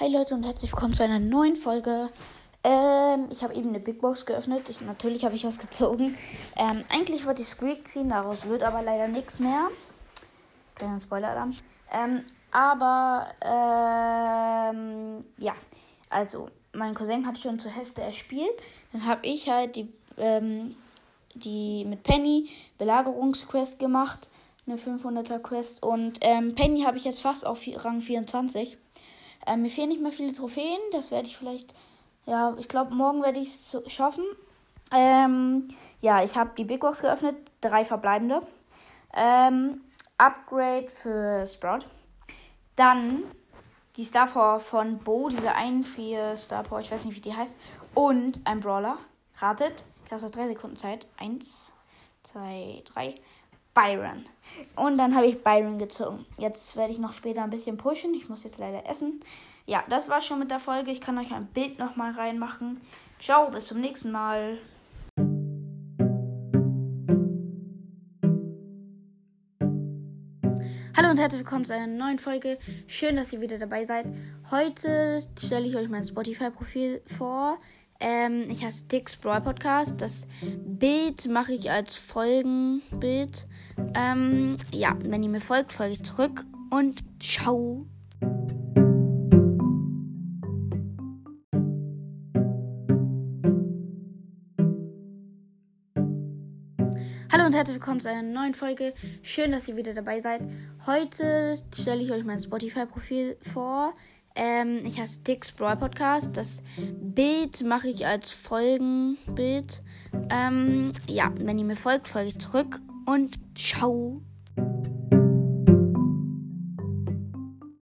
Hi Leute und herzlich willkommen zu einer neuen Folge. Ähm, ich habe eben eine Big Box geöffnet. Ich, natürlich habe ich was gezogen. Ähm, eigentlich wollte ich Squeak ziehen, daraus wird aber leider nichts mehr. Kleiner Spoiler-Alarm. Ähm, aber, ähm, ja. Also, mein Cousin hat schon zur Hälfte erspielt. Dann habe ich halt die, ähm, die mit Penny Belagerungsquest gemacht. Eine 500er Quest. Und ähm, Penny habe ich jetzt fast auf Rang 24. Ähm, mir fehlen nicht mehr viele Trophäen. Das werde ich vielleicht. Ja, ich glaube, morgen werde ich es schaffen. Ähm, ja, ich habe die Big Box geöffnet. Drei verbleibende. Ähm, Upgrade für Sprout. Dann die Star Power von Bo, diese 1-4 Star Power, ich weiß nicht, wie die heißt. Und ein Brawler. Ratet. Ich habe 3 Sekunden Zeit. 1, 2, 3. Byron. Und dann habe ich Byron gezogen. Jetzt werde ich noch später ein bisschen pushen. Ich muss jetzt leider essen. Ja, das war schon mit der Folge. Ich kann euch ein Bild nochmal reinmachen. Ciao, bis zum nächsten Mal. Hallo und herzlich willkommen zu einer neuen Folge. Schön, dass ihr wieder dabei seid. Heute stelle ich euch mein Spotify-Profil vor. Ähm, ich heiße Dix Brawl Podcast. Das Bild mache ich als Folgenbild. Ähm, ja, wenn ihr mir folgt, folge ich zurück und ciao. Hallo und herzlich willkommen zu einer neuen Folge. Schön, dass ihr wieder dabei seid. Heute stelle ich euch mein Spotify-Profil vor. Ähm, ich heiße Dix Brawl Podcast. Das Bild mache ich als Folgenbild. Ähm, ja, wenn ihr mir folgt, folge ich zurück und ciao.